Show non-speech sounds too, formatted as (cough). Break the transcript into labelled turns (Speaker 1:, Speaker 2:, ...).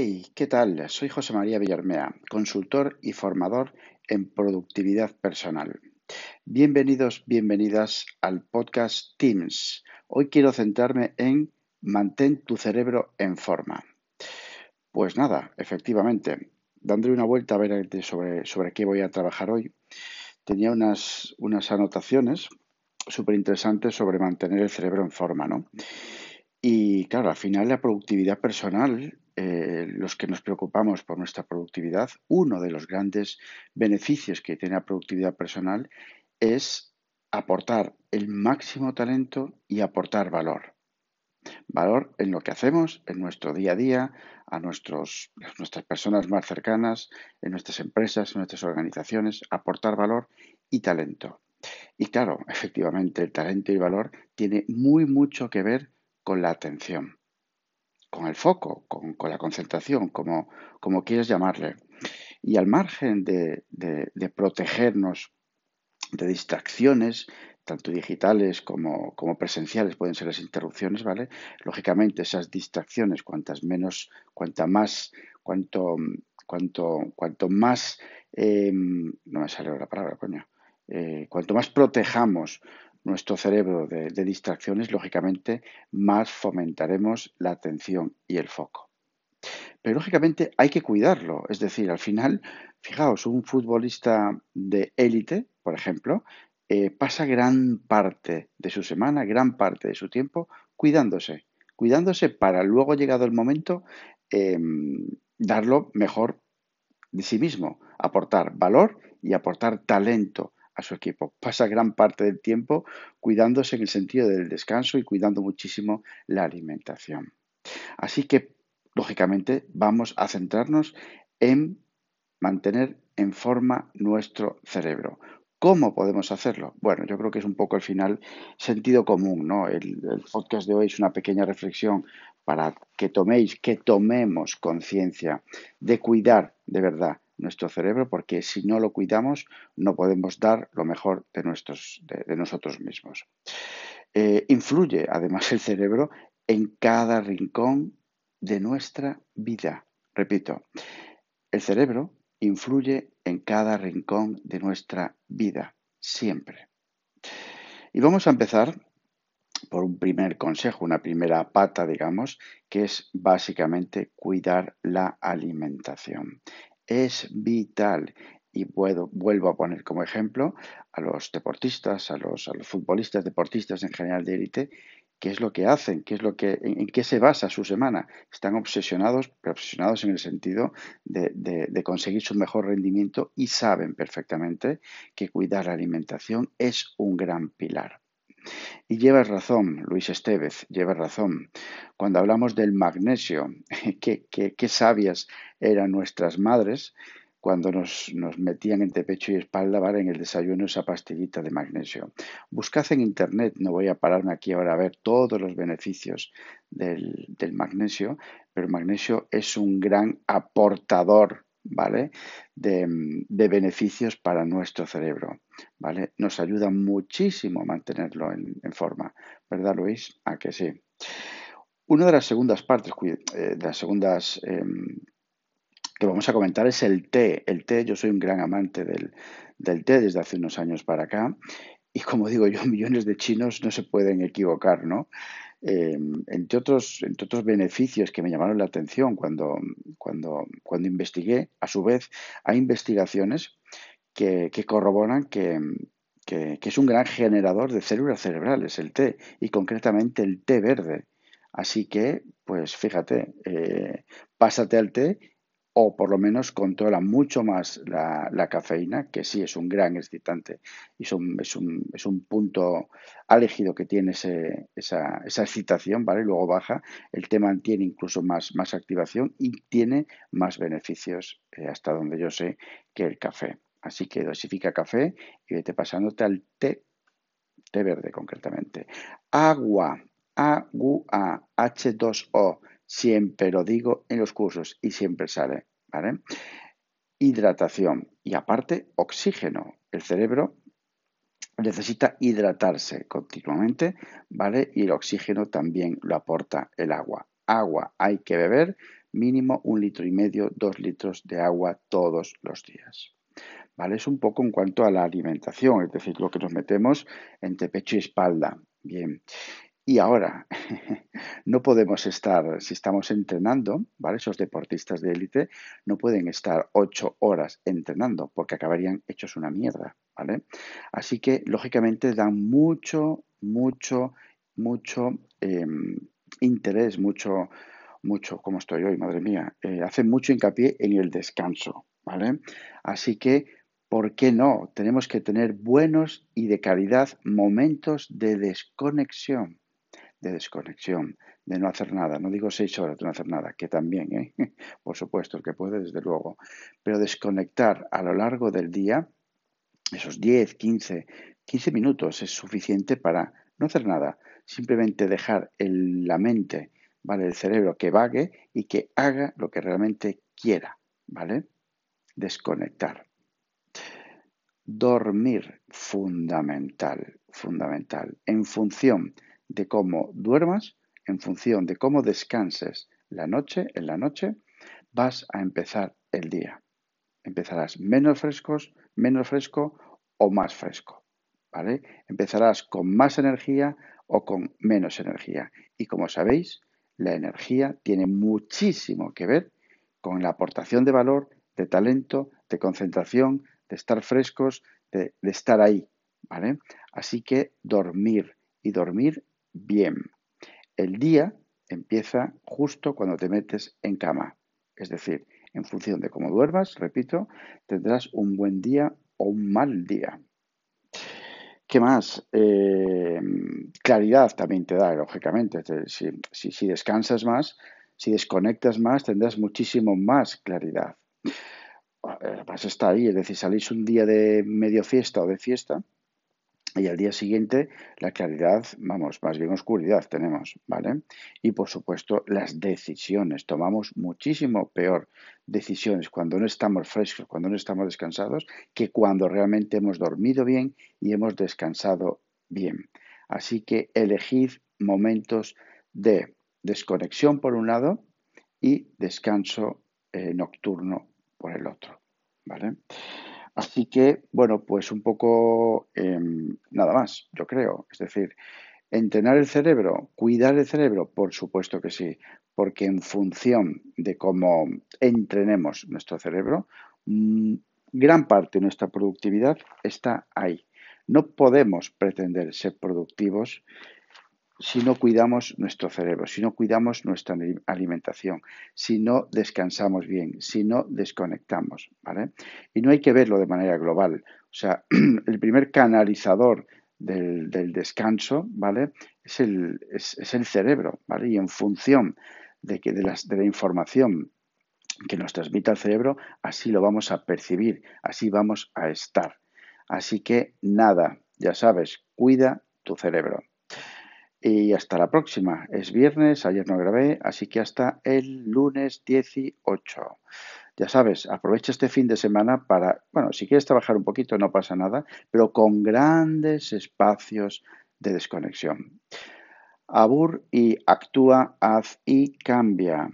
Speaker 1: Hey, ¿qué tal? Soy José María Villarmea, consultor y formador en productividad personal. Bienvenidos, bienvenidas al podcast Teams. Hoy quiero centrarme en mantén tu cerebro en forma. Pues nada, efectivamente, dándole una vuelta a ver sobre, sobre qué voy a trabajar hoy, tenía unas, unas anotaciones súper interesantes sobre mantener el cerebro en forma, ¿no? Y claro, al final la productividad personal eh, los que nos preocupamos por nuestra productividad, uno de los grandes beneficios que tiene la productividad personal es aportar el máximo talento y aportar valor. Valor en lo que hacemos, en nuestro día a día, a nuestras personas más cercanas, en nuestras empresas, en nuestras organizaciones, aportar valor y talento. Y claro, (laughs) efectivamente, el talento y el valor tiene muy mucho que ver con la atención con el foco, con, la concentración, como, como, quieras llamarle. Y al margen de, protegernos de distracciones, tanto digitales como, presenciales pueden ser las interrupciones, ¿vale? Lógicamente esas distracciones, cuantas menos, cuanta más, cuanto, cuanto, cuanto más, em, no me sale la palabra, coño, eh, cuanto más protejamos nuestro cerebro de, distracciones, lógicamente más fomentaremos la atención y el foco. Pero lógicamente hay que cuidarlo, es decir, al final, fijaos, un futbolista de élite, por ejemplo, eh, pasa gran parte de su semana, gran parte de su tiempo cuidándose, cuidándose para luego, llegado el momento, em, dar lo mejor de sí mismo, aportar valor y aportar talento a su equipo. Pasa gran parte del tiempo cuidándose en el sentido del descanso y cuidando muchísimo la alimentación. Así que, lógicamente, vamos a centrarnos en mantener en forma nuestro cerebro. ¿Cómo podemos hacerlo? Bueno, yo creo que es un poco al final sentido común, ¿no? El, el, podcast de hoy es una pequeña reflexión para que toméis, que tomemos conciencia de cuidar de verdad nuestro cerebro porque si no lo cuidamos no podemos dar lo mejor de, nuestros, de, nosotros mismos. Eh, influye además el cerebro en cada rincón de nuestra vida. Repito, el cerebro influye en cada rincón de nuestra vida, siempre. Y vamos a empezar por un primer consejo, una primera pata, digamos, que es básicamente cuidar la alimentación es vital. Y puedo, vuelvo a poner como ejemplo a los deportistas, a los, a los futbolistas, deportistas en general de élite, qué es lo que hacen, qué es lo que, en, qué se basa su semana. Están obsesionados, pero obsesionados en el sentido de, de, conseguir su mejor rendimiento y saben perfectamente que cuidar la alimentación es un gran pilar. Y llevas razón, Luis Estevez, llevas razón. Cuando hablamos del magnesio, (laughs) qué, sabias eran nuestras madres cuando nos, metían entre pecho y espalda ¿vale? en el desayuno esa pastillita de magnesio. Buscad en internet, no voy a pararme aquí ahora a ver todos los beneficios del, del magnesio, pero el magnesio es un gran aportador ¿vale? De, beneficios para nuestro cerebro, ¿vale? Nos ayuda muchísimo a mantenerlo en, forma, ¿verdad, Luis? A que sí. Una de las segundas partes, eh, de las segundas em, que vamos a comentar es el té. El té, yo soy un gran amante del, del té desde hace unos años para acá. Y como digo yo, millones de chinos no se pueden equivocar, ¿no? Em, entre, otros, entre otros beneficios que me llamaron la atención cuando, cuando, cuando investigué, a su vez, hay investigaciones que, corroboran que, que, es un gran generador de células cerebrales, el té, y concretamente el té verde. Así que, pues fíjate, eh, pásate al té o por lo menos controla mucho más la, cafeína, que sí es un gran excitante y es un, es un, punto álgido que tiene esa, excitación, ¿vale? Luego baja, el té mantiene incluso más, más activación y tiene más beneficios, eh, hasta donde yo sé, que el café. Así que dosifica café y vete pasándote al té, té verde concretamente. Agua, agua, H2O siempre lo digo en los cursos y siempre sale, ¿vale? Hidratación y aparte oxígeno. El cerebro necesita hidratarse continuamente, ¿vale? Y el oxígeno también lo aporta el agua. Agua hay que beber mínimo un litro y medio, dos litros de agua todos los días. ¿Vale? Es un poco en cuanto a la alimentación, es decir, lo que nos metemos entre pecho y espalda. Bien. Y ahora, no podemos estar, si estamos entrenando, ¿vale? Esos deportistas de élite no pueden estar ocho horas entrenando porque acabarían hechos una mierda, ¿vale? Así que, lógicamente, dan mucho, mucho, mucho em, interés, mucho, mucho, como estoy hoy, madre mía, eh, hacen mucho hincapié en el descanso, ¿vale? Así que, ¿por qué no? Tenemos que tener buenos y de calidad momentos de desconexión, de desconexión, de no hacer nada. No digo seis horas de no hacer nada, que también, ¿eh? (laughs) por supuesto, el que puede, desde luego. Pero desconectar a lo largo del día, esos 10, 15, 15 minutos es suficiente para no hacer nada, simplemente dejar la mente, ¿vale? El cerebro que vague y que haga lo que realmente quiera, ¿vale? Desconectar. Dormir, fundamental, fundamental. En función de cómo duermas, en función de cómo descanses la noche, en la noche, vas a empezar el día. Empezarás menos frescos, menos fresco o más fresco. ¿Vale? Empezarás con más energía o con menos energía. Y como sabéis, la energía tiene muchísimo que ver con la aportación de valor, de talento, de concentración, de estar frescos, de, estar ahí. ¿Vale? Así que dormir y dormir bien. El día empieza justo cuando te metes en cama. Es decir, en función de cómo duermas, repito, tendrás un buen día o un mal día. ¿Qué más? Eh, claridad también te da, lógicamente. Si, si, descansas más, si desconectas más, tendrás muchísimo más claridad. Vas a estar ahí, es decir, salís un día de medio fiesta o de fiesta y al día siguiente la claridad, vamos, más bien oscuridad tenemos, ¿vale? Y por supuesto las decisiones, tomamos muchísimo peor decisiones cuando no estamos frescos, cuando no estamos descansados, que cuando realmente hemos dormido bien y hemos descansado bien. Así que elegid momentos de desconexión por un lado y descanso eh, nocturno por el otro, ¿vale? Así que, bueno, pues un poco em, nada más, yo creo. Es decir, entrenar el cerebro, cuidar el cerebro, por supuesto que sí, porque en función de cómo entrenemos nuestro cerebro, mm, gran parte de nuestra productividad está ahí. No podemos pretender ser productivos si no cuidamos nuestro cerebro, si no cuidamos nuestra alimentación, si no descansamos bien, si no desconectamos, ¿vale? Y no hay que verlo de manera global. O sea, (clears throat) el primer canalizador del, descanso, ¿vale? Es el, es, el, cerebro, ¿vale? Y en función de, que, de, las, de la información que nos transmite el cerebro, así lo vamos a percibir, así vamos a estar. Así que nada, ya sabes, cuida tu cerebro. Y hasta la próxima. Es viernes, ayer no grabé, así que hasta el lunes 18. Ya sabes, aprovecha este fin de semana para, bueno, si quieres trabajar un poquito no pasa nada, pero con grandes espacios de desconexión. Abur y actúa, haz y cambia.